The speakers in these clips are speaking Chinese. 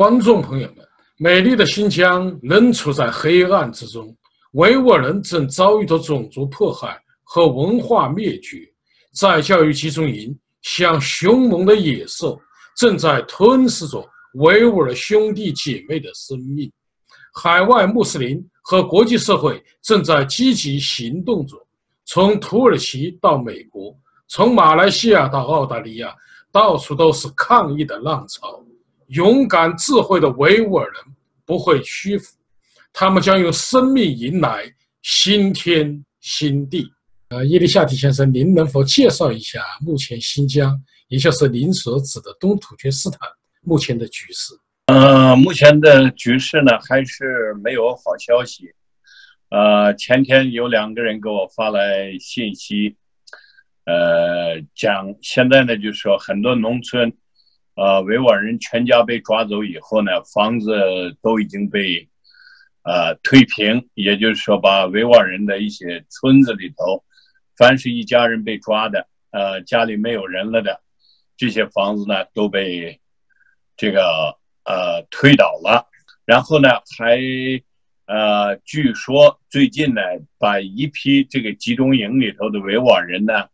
观众朋友们，美丽的新疆仍处在黑暗之中，维吾尔人正遭遇着种族迫害和文化灭绝，在教育集中营像凶猛的野兽，正在吞噬着维吾尔兄弟姐妹的生命。海外穆斯林和国际社会正在积极行动着，从土耳其到美国，从马来西亚到澳大利亚，到处都是抗议的浪潮。勇敢智慧的维吾尔人不会屈服，他们将用生命迎来新天新地。呃，伊丽夏提先生，您能否介绍一下目前新疆，也就是您所指的东土厥斯坦目前的局势？呃，目前的局势呢，还是没有好消息。呃，前天有两个人给我发来信息，呃，讲现在呢，就是说很多农村。呃，维吾尔人全家被抓走以后呢，房子都已经被呃推平，也就是说，把维吾尔人的一些村子里头，凡是一家人被抓的，呃，家里没有人了的，这些房子呢都被这个呃推倒了。然后呢，还呃，据说最近呢，把一批这个集中营里头的维吾尔人呢，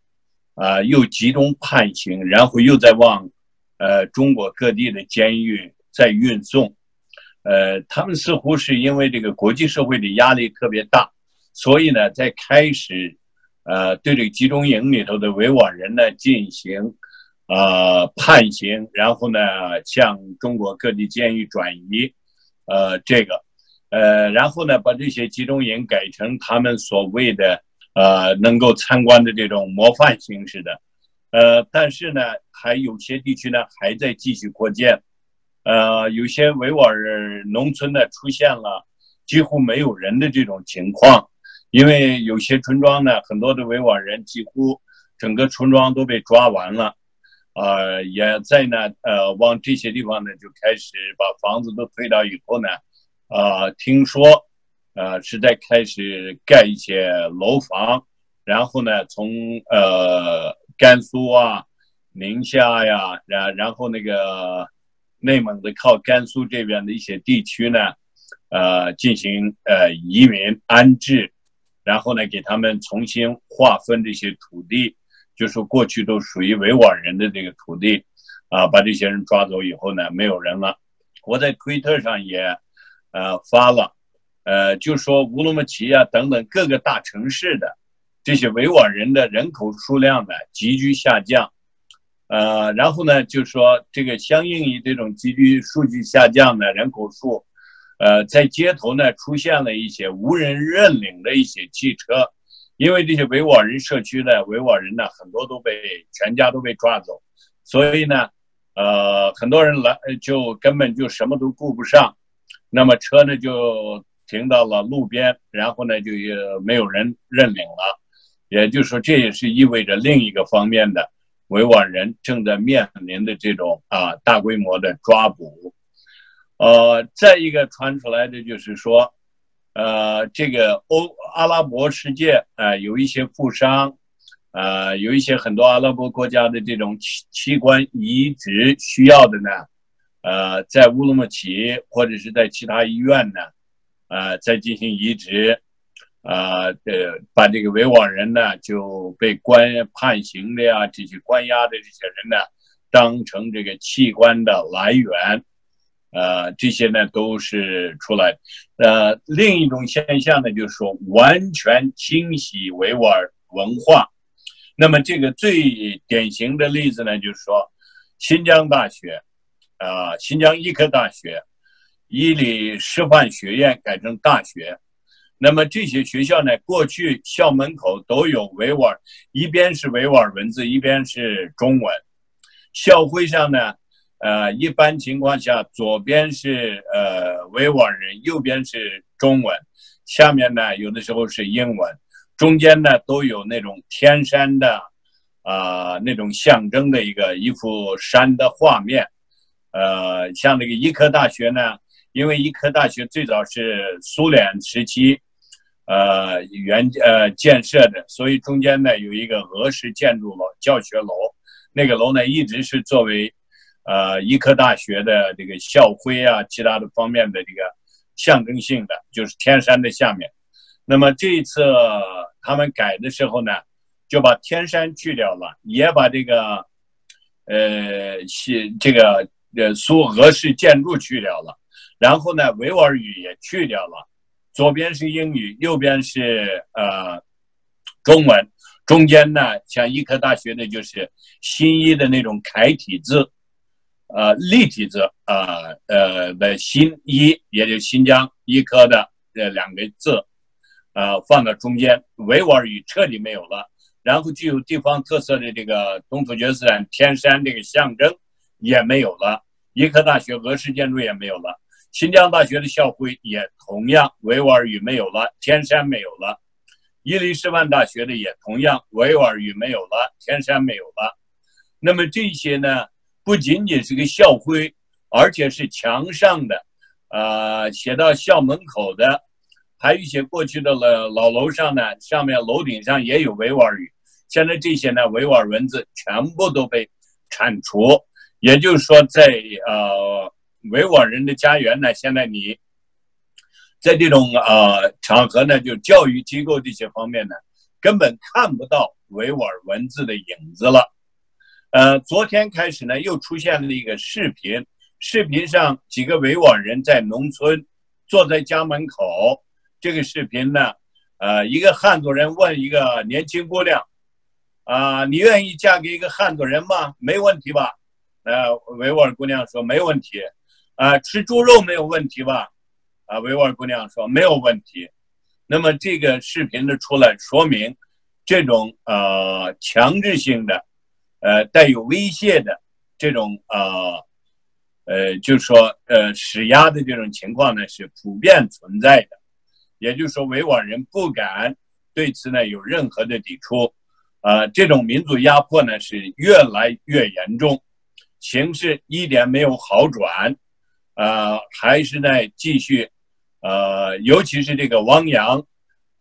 啊，又集中判刑，然后又在往。呃，中国各地的监狱在运送，呃，他们似乎是因为这个国际社会的压力特别大，所以呢，在开始，呃，对这个集中营里头的维吾尔人呢进行，呃，判刑，然后呢，向中国各地监狱转移，呃，这个，呃，然后呢，把这些集中营改成他们所谓的，呃，能够参观的这种模范形式的。呃，但是呢，还有些地区呢还在继续扩建，呃，有些维吾尔农村呢出现了几乎没有人的这种情况，因为有些村庄呢，很多的维吾尔人几乎整个村庄都被抓完了，呃，也在呢，呃，往这些地方呢就开始把房子都推倒以后呢，呃，听说，呃，是在开始盖一些楼房，然后呢，从呃。甘肃啊，宁夏呀，然然后那个内蒙的靠甘肃这边的一些地区呢，呃，进行呃移民安置，然后呢，给他们重新划分这些土地，就说过去都属于维吾尔人的这个土地，啊，把这些人抓走以后呢，没有人了。我在推特上也呃发了，呃，就说乌鲁木齐啊等等各个大城市的。这些维吾尔人的人口数量呢急剧下降，呃，然后呢，就说这个相应于这种急剧数据下降的人口数，呃，在街头呢出现了一些无人认领的一些汽车，因为这些维吾尔人社区的维吾尔人呢很多都被全家都被抓走，所以呢，呃，很多人来就根本就什么都顾不上，那么车呢就停到了路边，然后呢就也没有人认领了。也就是说，这也是意味着另一个方面的维吾尔人正在面临的这种啊大规模的抓捕。呃，再一个传出来的就是说，呃，这个欧阿拉伯世界啊有一些富商，呃，有一些很多阿拉伯国家的这种器器官移植需要的呢，呃，在乌鲁木齐或者是在其他医院呢，呃，在进行移植。啊，呃，把这个维吾尔人呢就被关判刑的呀，这些关押的这些人呢，当成这个器官的来源，呃，这些呢都是出来。呃，另一种现象呢，就是说完全清洗维吾尔文化。那么这个最典型的例子呢，就是说新疆大学，啊，新疆医科大学，伊犁师范学院改成大学。那么这些学校呢，过去校门口都有维吾尔，一边是维吾尔文字，一边是中文。校徽上呢，呃，一般情况下左边是呃维吾尔人，右边是中文，下面呢有的时候是英文，中间呢都有那种天山的啊那种象征的一个一幅山的画面。呃，像那个医科大学呢，因为医科大学最早是苏联时期。呃，原呃建设的，所以中间呢有一个俄式建筑楼教学楼，那个楼呢一直是作为呃医科大学的这个校徽啊，其他的方面的这个象征性的，就是天山的下面。那么这一次他们改的时候呢，就把天山去掉了，也把这个呃西这个呃苏俄式建筑去掉了，然后呢维吾尔语也去掉了，左边是英语，右边是呃中文，中间呢像医科大学的就是新一的那种楷体字，呃立体字啊呃的新一，也就新疆医科的这两个字。呃，放到中间，维吾尔语彻底没有了，然后具有地方特色的这个东突厥斯坦天山这个象征也没有了，医科大学俄式建筑也没有了，新疆大学的校徽也同样维吾尔语没有了，天山没有了，伊犁师范大学的也同样维吾尔语没有了，天山没有了。那么这些呢，不仅仅是个校徽，而且是墙上的，呃，写到校门口的。还有一些过去的老老楼上呢，上面楼顶上也有维吾尔语。现在这些呢，维吾尔文字全部都被铲除。也就是说，在呃维吾尔人的家园呢，现在你在这种呃场合呢，就教育机构这些方面呢，根本看不到维吾尔文字的影子了。呃，昨天开始呢，又出现了一个视频，视频上几个维吾尔人在农村坐在家门口。这个视频呢，呃，一个汉族人问一个年轻姑娘，啊，你愿意嫁给一个汉族人吗？没问题吧？呃，维吾尔姑娘说没问题。啊，吃猪肉没有问题吧？啊，维吾尔姑娘说没有问题。那么这个视频的出来，说明这种呃强制性的，呃带有威胁的这种呃呃，就是说呃施压的这种情况呢，是普遍存在的。也就是说，维吾尔人不敢对此呢有任何的抵触，啊，这种民族压迫呢是越来越严重，形势一点没有好转，呃，还是在继续，呃，尤其是这个汪洋，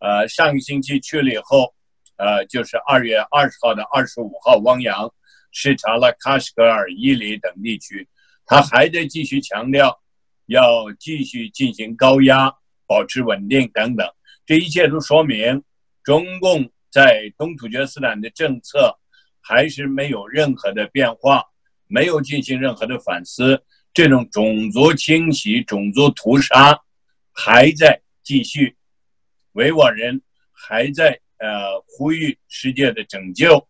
呃，上个星期去了以后，呃，就是二月二十号的二十五号，汪洋视察了喀什噶尔、伊犁等地区，他还在继续强调，要继续进行高压。保持稳定等等，这一切都说明中共在东突厥斯坦的政策还是没有任何的变化，没有进行任何的反思，这种种族清洗、种族屠杀还在继续，维吾尔人还在呃呼吁世界的拯救，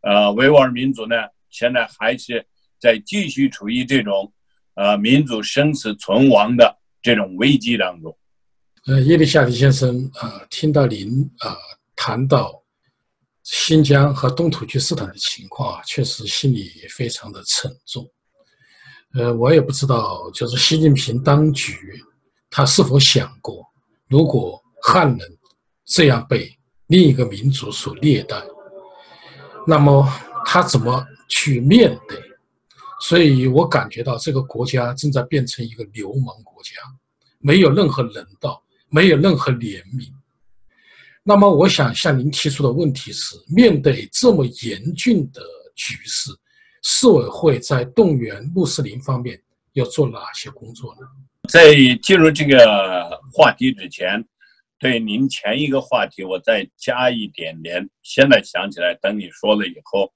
呃，维吾尔民族呢现在还是在继续处于这种呃民族生死存亡的这种危机当中。呃，叶利夏提先生啊，听到您啊谈到新疆和东土厥斯坦的情况啊，确实心里非常的沉重。呃，我也不知道，就是习近平当局他是否想过，如果汉人这样被另一个民族所虐待，那么他怎么去面对？所以我感觉到这个国家正在变成一个流氓国家，没有任何人道。没有任何怜悯。那么，我想向您提出的问题是：面对这么严峻的局势，市委会在动员穆斯林方面要做哪些工作呢？在进入这个话题之前，对您前一个话题，我再加一点点。现在想起来，等你说了以后，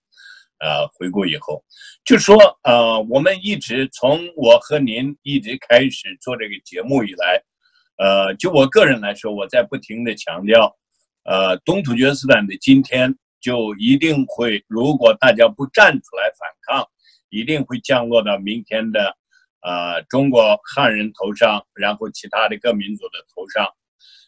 呃，回顾以后，就说呃，我们一直从我和您一直开始做这个节目以来。呃，就我个人来说，我在不停的强调，呃，东突厥斯坦的今天就一定会，如果大家不站出来反抗，一定会降落到明天的，呃，中国汉人头上，然后其他的各民族的头上。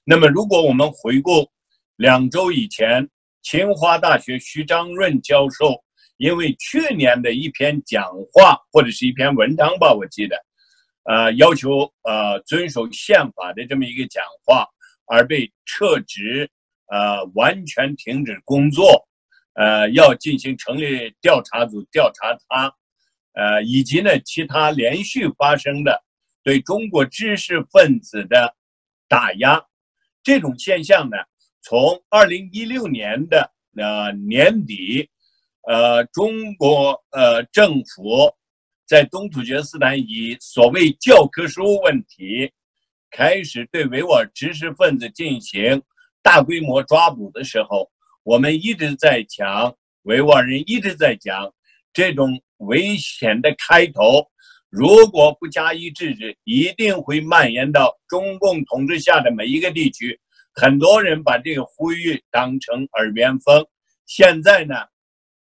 那么，如果我们回顾两周以前，清华大学徐章润教授因为去年的一篇讲话或者是一篇文章吧，我记得。呃，要求呃遵守宪法的这么一个讲话而被撤职，呃，完全停止工作，呃，要进行成立调查组调查他，呃，以及呢其他连续发生的对中国知识分子的打压，这种现象呢，从二零一六年的呃年底，呃，中国呃政府。在东突厥斯坦以所谓教科书问题开始对维吾尔知识分子进行大规模抓捕的时候，我们一直在讲，维吾尔人一直在讲，这种危险的开头，如果不加以制止，一定会蔓延到中共统治下的每一个地区。很多人把这个呼吁当成耳边风。现在呢，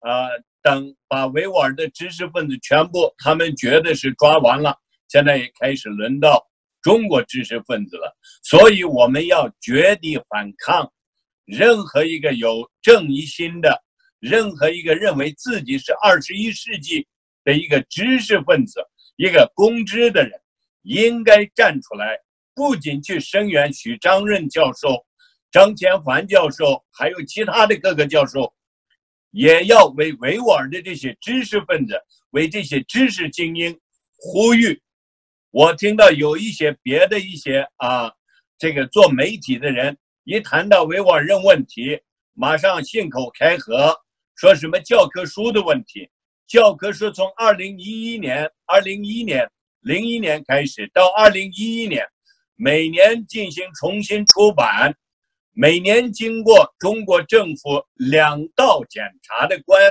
呃，等把维吾尔的知识分子全部，他们觉得是抓完了，现在也开始轮到中国知识分子了。所以我们要绝地反抗，任何一个有正义心的，任何一个认为自己是二十一世纪的一个知识分子、一个公知的人，应该站出来。不仅去声援许章任教授、张千帆教授，还有其他的各个教授，也要为维吾尔的这些知识分子、为这些知识精英呼吁。我听到有一些别的一些啊，这个做媒体的人一谈到维吾尔人问题，马上信口开河，说什么教科书的问题。教科书从二零一一年、二零一年、零一年开始，到二零一一年。每年进行重新出版，每年经过中国政府两道检查的关，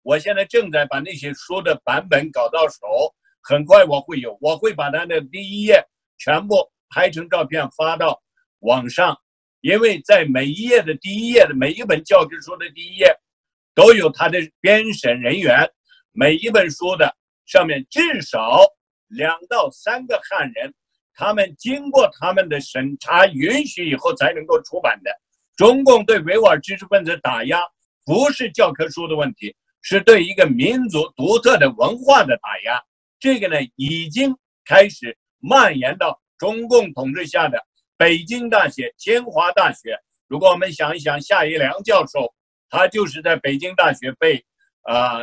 我现在正在把那些书的版本搞到手，很快我会有，我会把它的第一页全部拍成照片发到网上，因为在每一页的第一页的每一本教科书的第一页，都有它的编审人员，每一本书的上面至少两到三个汉人。他们经过他们的审查允许以后才能够出版的。中共对维吾尔知识分子打压，不是教科书的问题，是对一个民族独特的文化的打压。这个呢，已经开始蔓延到中共统治下的北京大学、清华大学。如果我们想一想，夏一良教授，他就是在北京大学被啊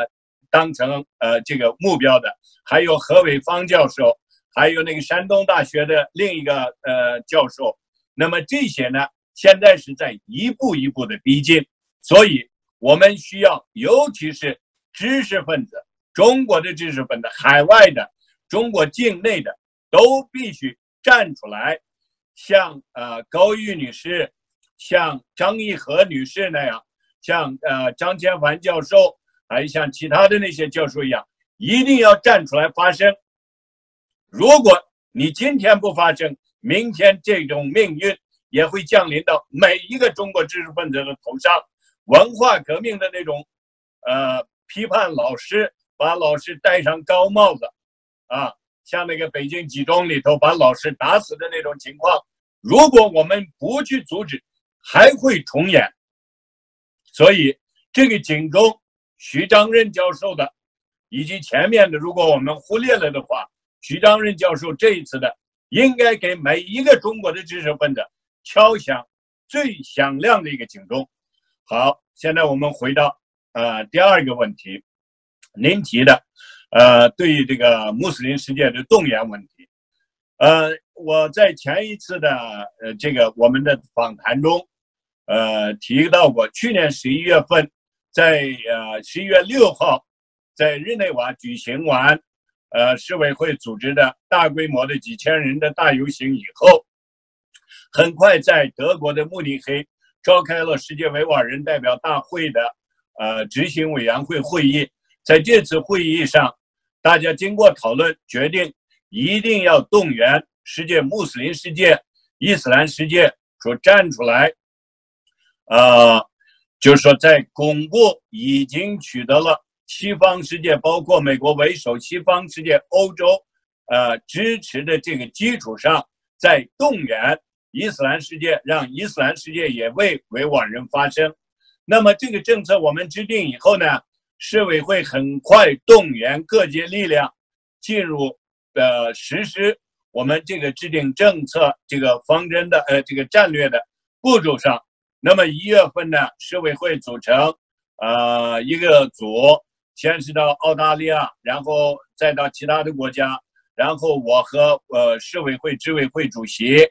当成呃这个目标的，还有何伟芳教授。还有那个山东大学的另一个呃教授，那么这些呢，现在是在一步一步的逼近，所以我们需要，尤其是知识分子，中国的知识分子，海外的，中国境内的，都必须站出来，像呃高玉女士，像张义和女士那样，像呃张千帆教授，还像其他的那些教授一样，一定要站出来发声。如果你今天不发声，明天这种命运也会降临到每一个中国知识分子的头上。文化革命的那种，呃，批判老师，把老师戴上高帽子，啊，像那个北京几中里头把老师打死的那种情况，如果我们不去阻止，还会重演。所以，这个警钟，徐章任教授的，以及前面的，如果我们忽略了的话。徐章任教授这一次的，应该给每一个中国的知识分子敲响最响亮的一个警钟。好，现在我们回到呃第二个问题，您提的呃对于这个穆斯林世界的动员问题，呃我在前一次的呃这个我们的访谈中，呃提到过，去年十一月份，在呃十一月六号，在日内瓦举行完。呃，市委会组织的大规模的几千人的大游行以后，很快在德国的慕尼黑召开了世界维吾尔人代表大会的呃执行委员会会议。在这次会议上，大家经过讨论，决定一定要动员世界穆斯林世界、伊斯兰世界说站出来，呃，就是说在巩固已经取得了。西方世界，包括美国为首，西方世界、欧洲，呃，支持的这个基础上，在动员伊斯兰世界，让伊斯兰世界也为维吾尔人发声。那么，这个政策我们制定以后呢，市委会很快动员各界力量进入呃实施我们这个制定政策这个方针的呃这个战略的步骤上。那么一月份呢，市委会组成呃一个组。先是到澳大利亚，然后再到其他的国家，然后我和呃市委会执委会主席，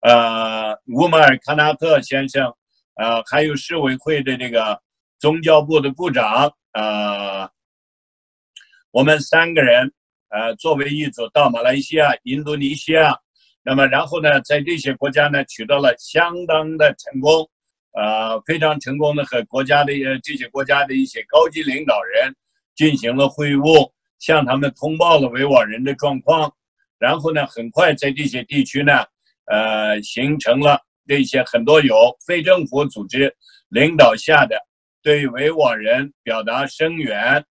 呃乌马尔卡纳特先生，呃还有市委会的这个宗教部的部长，呃，我们三个人呃，作为一组到马来西亚、印度尼西亚，那么然后呢，在这些国家呢取得了相当的成功，呃，非常成功的和国家的这些国家的一些高级领导人进行了会晤，向他们通报了维吾尔人的状况，然后呢，很快在这些地区呢，呃，形成了这些很多有非政府组织领导下的对维吾尔人表达声援，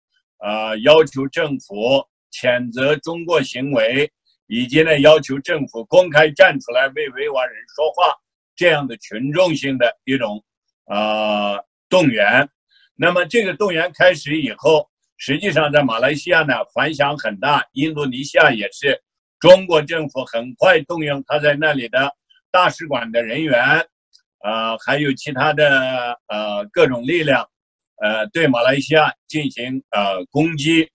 呃，要求政府。谴责中国行为，以及呢要求政府公开站出来为维吾尔人说话，这样的群众性的一种呃动员。那么这个动员开始以后，实际上在马来西亚呢反响很大，印度尼西亚也是。中国政府很快动用他在那里的大使馆的人员，呃，还有其他的呃各种力量，呃，对马来西亚进行呃攻击。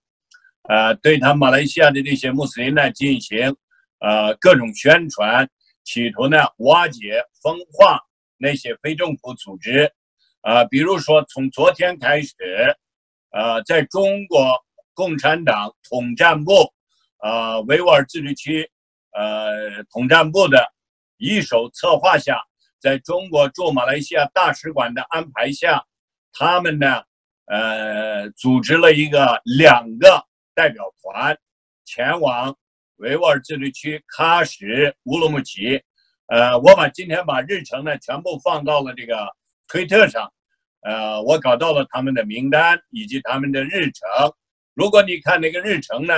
呃，对他马来西亚的这些穆斯林呢进行呃各种宣传，企图呢瓦解、分化那些非政府组织，啊，比如说从昨天开始，呃，在中国共产党统战部，呃，维吾尔自治区，呃，统战部的一手策划下，在中国驻马来西亚大使馆的安排下，他们呢，呃，组织了一个两个。代表团前往维吾尔自治区喀什、乌鲁木齐。呃，我把今天把日程呢全部放到了这个推特上。呃，我搞到了他们的名单以及他们的日程。如果你看那个日程呢，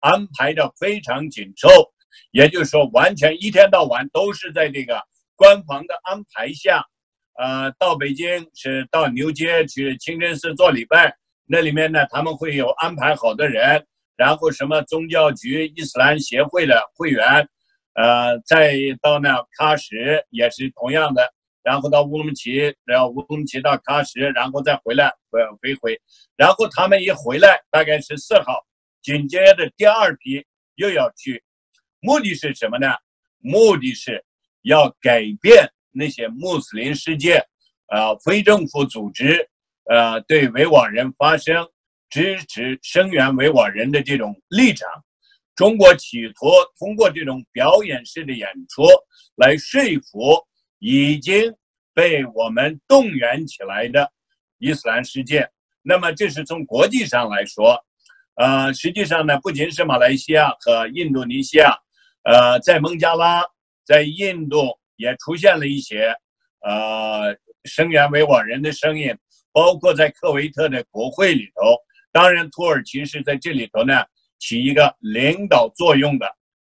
安排的非常紧凑，也就是说，完全一天到晚都是在这个官方的安排下。呃，到北京是到牛街去清真寺做礼拜。那里面呢，他们会有安排好的人，然后什么宗教局、伊斯兰协会的会员，呃，再到那喀什也是同样的，然后到乌鲁木齐，然后乌鲁木齐到喀什，然后再回来回回回，然后他们一回来，大概是四号，紧接着第二批又要去，目的是什么呢？目的是要改变那些穆斯林世界，呃，非政府组织。呃，对维吾尔人发声、支持、声援维吾尔人的这种立场，中国企图通过这种表演式的演出来说服已经被我们动员起来的伊斯兰世界。那么，这是从国际上来说，呃，实际上呢，不仅是马来西亚和印度尼西亚，呃，在孟加拉、在印度也出现了一些呃声援维吾尔人的声音。包括在科威特的国会里头，当然土耳其是在这里头呢起一个领导作用的，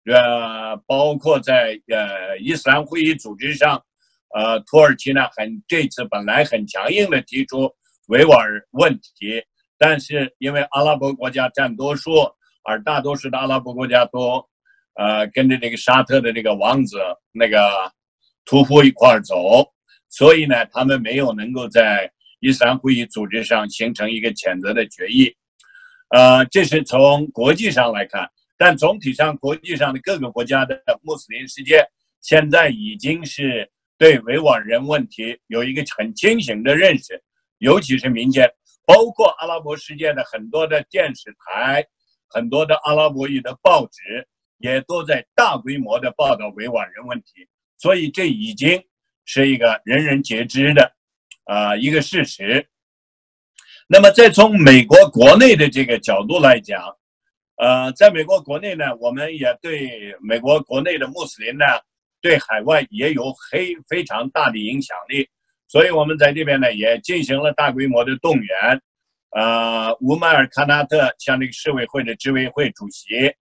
呃，包括在呃伊斯兰会议组织上，呃，土耳其呢很这次本来很强硬的提出维吾尔问题，但是因为阿拉伯国家占多数，而大多数的阿拉伯国家都呃跟着这个沙特的这个王子那个屠夫一块儿走，所以呢，他们没有能够在。伊斯兰会议组织上形成一个谴责的决议，呃，这是从国际上来看，但总体上国际上的各个国家的穆斯林世界现在已经是对维吾尔人问题有一个很清醒的认识，尤其是民间，包括阿拉伯世界的很多的电视台、很多的阿拉伯语的报纸也都在大规模的报道维吾尔人问题，所以这已经是一个人人皆知的。啊，一个事实。那么，再从美国国内的这个角度来讲，呃，在美国国内呢，我们也对美国国内的穆斯林呢，对海外也有非非常大的影响力。所以，我们在这边呢，也进行了大规模的动员。呃，乌迈尔·卡纳特像这个市委会的执委会主席，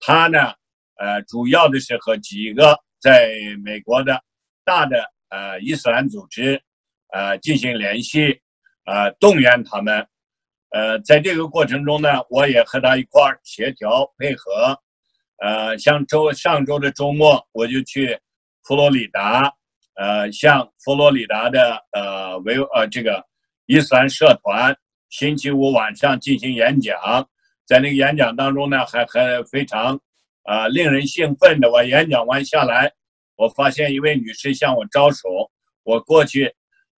他呢，呃，主要的是和几个在美国的大的呃伊斯兰组织。呃，进行联系，呃，动员他们，呃，在这个过程中呢，我也和他一块儿协调配合，呃，像周上周的周末，我就去佛罗里达，呃，向佛罗里达的呃维呃这个伊斯兰社团，星期五晚上进行演讲，在那个演讲当中呢，还还非常啊令人兴奋的，我演讲完下来，我发现一位女士向我招手，我过去。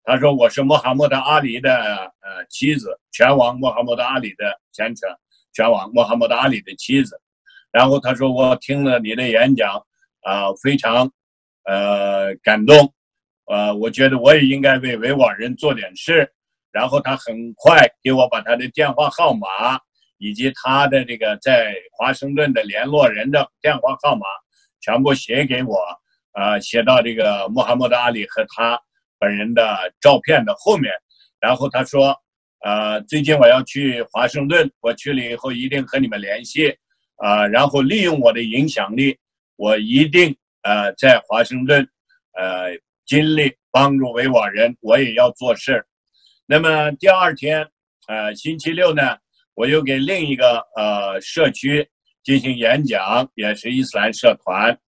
她说：“我是穆罕默德阿里的呃妻子，拳王穆罕默德阿里的前程，拳王穆罕默德阿里的妻子。然后他说我听了你的演讲啊，非常呃感动，呃，我觉得我也应该为维吾尔人做点事。然后他很快给我把他的电话号码以及他的这个在华盛顿的联络人的电话号码全部写给我，呃，写到这个穆罕默德阿里和他本人的照片的后面。然后他说，呃，最近我要去华盛顿，我去了以后一定和你们联系，啊，然后利用我的影响力，我一定呃在华盛顿，呃，尽力帮助维吾尔人，我也要做事。那么第二天，呃，星期六呢，我又给另一个呃社区进行演讲，也是伊斯兰社团。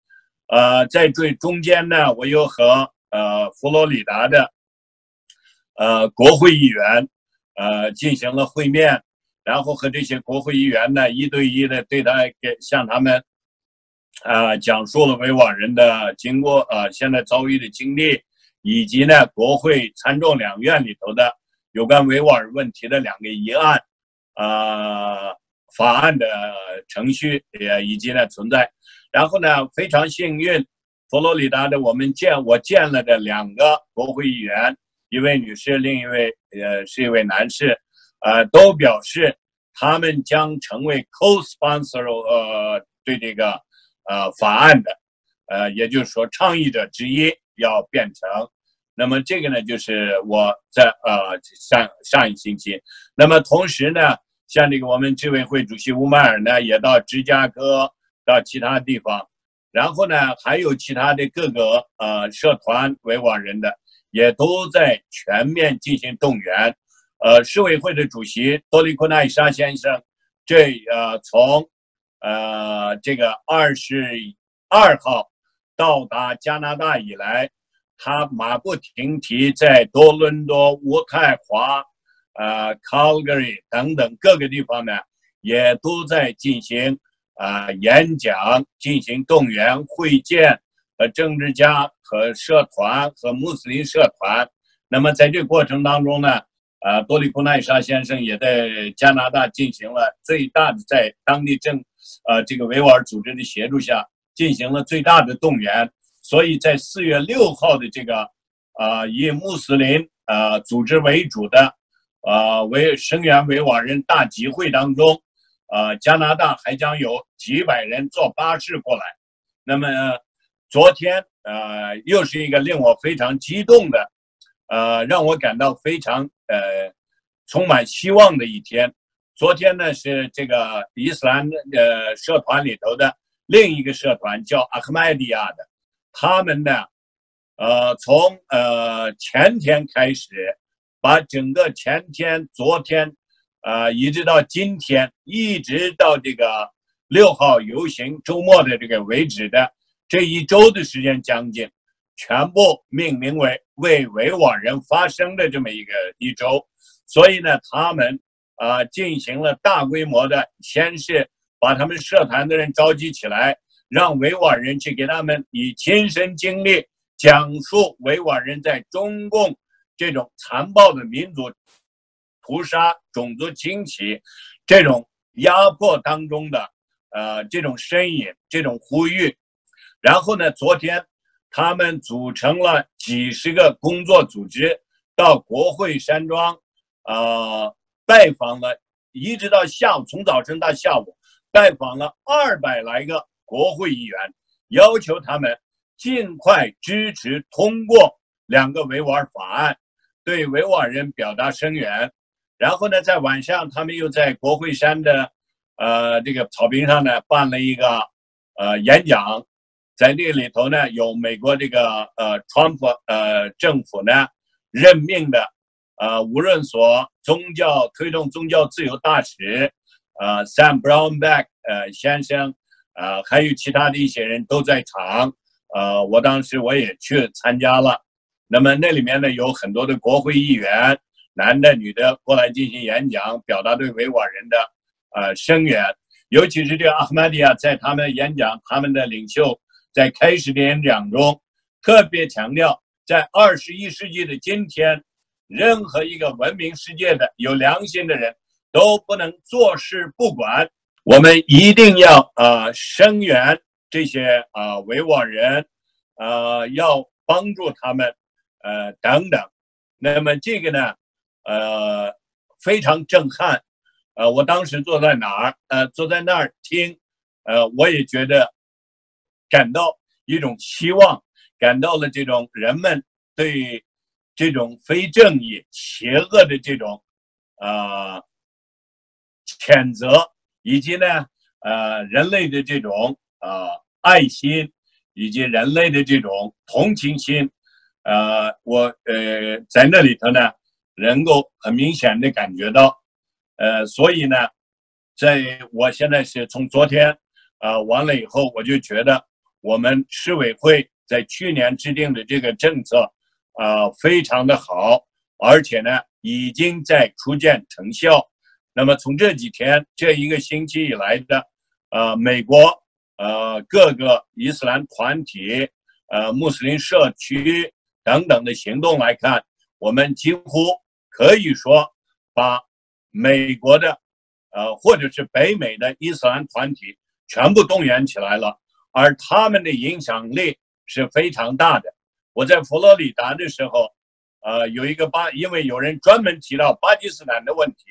呃，在最中间呢，我又和呃佛罗里达的呃国会议员呃进行了会面，然后和这些国会议员呢一对一的对他，给向他们啊讲述了维吾尔人的经过，呃现在遭遇的经历，以及呢国会参众两院里头的。有关维吾尔问题的两个议案，呃，法案的程序也以及呢存在。然后呢，非常幸运，佛罗里达的我们见我见了的两个国会议员，一位女士，另一位呃是一位男士，呃，都表示他们将成为 co-sponsor，呃，对这个呃法案的，呃，也就是说倡议者之一，要变成。那么这个呢，就是我在呃上上一星期。那么同时呢，像这个我们执委会主席乌迈尔呢，也到芝加哥，到其他地方。然后呢，还有其他的各个呃社团维吾尔人的，也都在全面进行动员。呃，市委会的主席多利库奈沙先生，这呃从呃这个二十二号到达加拿大以来。他马不停蹄在多伦多、渥太华、呃 Calgary 等等各个地方呢，也都在进行啊演讲、进行动员、会见和政治家和社团和穆斯林社团。那么在这个过程当中呢，呃，多利库奈沙先生也在加拿大进行了最大的在当地政，呃，这个维吾尔组织的协助下进行了最大的动员。所以在四月六号的这个，呃，以穆斯林呃组织为主的，呃，为声援维吾尔人大集会当中，呃，加拿大还将有几百人坐巴士过来。那么，昨天呃，又是一个令我非常激动的，呃，让我感到非常呃充满希望的一天。昨天呢，是这个伊斯兰呃社团里头的另一个社团，叫阿克迈迪亚的。他们呢，呃，从呃前天开始，把整个前天、昨天，呃，一直到今天，一直到这个六号游行周末的这个为止的这一周的时间将近，全部命名为为维吾尔人发声的这么一个一周。所以呢，他们啊进行了大规模的，先是把他们社团的人召集起来。让维吾尔人去给他们以亲身经历讲述维吾尔人在中共这种残暴的民族屠杀、种族清洗这种压迫当中的呃这种呻吟、这种呼吁。然后呢，昨天他们组成了几十个工作组织，到国会山庄，呃，拜访了，一直到下午，从早晨到下午，拜访了二百来个。国会议员要求他们尽快支持通过两个维吾尔法案，对维吾尔人表达声援。然后呢，在晚上，他们又在国会山的呃这个草坪上呢办了一个呃演讲，在这里头呢有美国这个呃川普呃政府呢任命的呃无论所宗教推动宗教自由大使呃 Sam Brownback 呃先生。啊，还有其他的一些人都在场，呃，我当时我也去参加了。那么那里面呢有很多的国会议员，男的、女的过来进行演讲，表达对维吾尔人的呃声援。尤其是这个阿赫麦迪亚在他们演讲，他们的领袖在开始的演讲中特别强调，在二十一世纪的今天，任何一个文明世界的有良心的人都不能坐视不管。我们一定要呃声援这些啊维吾尔人，呃要帮助他们，呃等等。那么这个呢，呃非常震撼。呃，我当时坐在哪儿？呃，坐在那儿听，呃，我也觉得感到一种希望，感到了这种人们对这种非正义、邪恶的这种呃谴责，以及呢，呃，人类的这种呃爱心，以及人类的这种同情心，呃，我呃在那里头呢，能够很明显的感觉到。呃，所以呢，在我现在是从昨天，呃，完了以后，我就觉得我们市委会在去年制定的这个政策，啊，非常的好，而且呢，已经在初见成效。那么从这几天这一个星期以来的，呃，美国，呃，各个伊斯兰团体，呃，穆斯林社区等等的行动来看，我们几乎可以说把。美国的，呃，或者是北美的伊斯兰团体全部动员起来了，而他们的影响力是非常大的。我在佛罗里达的时候，呃，有一个巴，因为有人专门提到巴基斯坦的问题，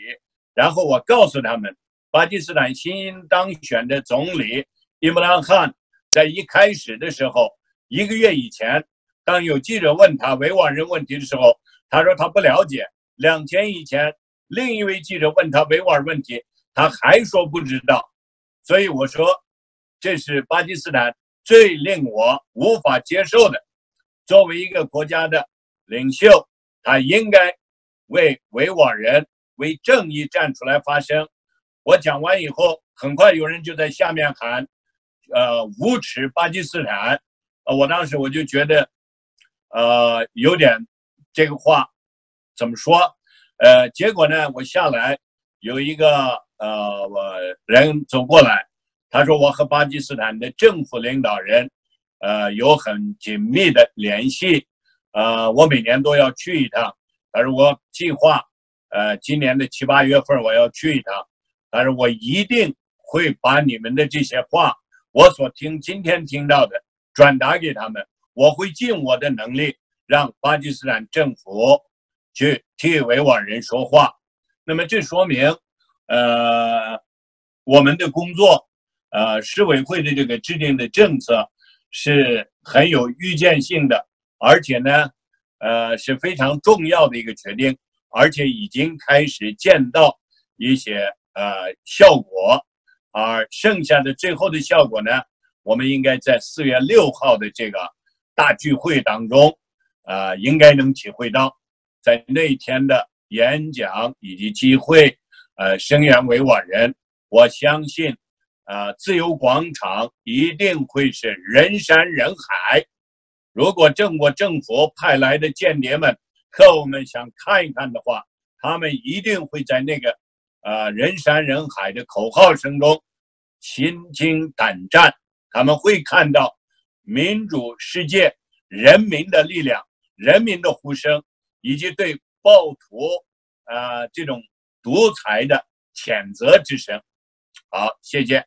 然后我告诉他们，巴基斯坦新当选的总理伊姆兰汗在一开始的时候，一个月以前，当有记者问他维吾尔人问题的时候，他说他不了解。两天以前。另一位记者问他维吾尔问题，他还说不知道，所以我说，这是巴基斯坦最令我无法接受的。作为一个国家的领袖，他应该为维吾尔人、为正义站出来发声。我讲完以后，很快有人就在下面喊：“呃，无耻巴基斯坦！”呃，我当时我就觉得，呃，有点这个话怎么说？呃，结果呢，我下来有一个呃，我人走过来，他说我和巴基斯坦的政府领导人，呃，有很紧密的联系，呃，我每年都要去一趟。他说我计划，呃，今年的七八月份我要去一趟。但是我一定会把你们的这些话，我所听今天听到的转达给他们，我会尽我的能力让巴基斯坦政府。去替维吾尔人说话，那么这说明，呃，我们的工作，呃，市委会的这个制定的政策是很有预见性的，而且呢，呃，是非常重要的一个决定，而且已经开始见到一些呃效果，而剩下的最后的效果呢，我们应该在四月六号的这个大聚会当中，呃，应该能体会到。在那天的演讲以及机会，呃，声援维吾尔人，我相信，呃，自由广场一定会是人山人海。如果中国政府派来的间谍们、客户们想看一看的话，他们一定会在那个，呃，人山人海的口号声中心惊胆战。他们会看到民主世界人民的力量、人民的呼声。以及对暴徒，呃，这种独裁的谴责之声，好，谢谢。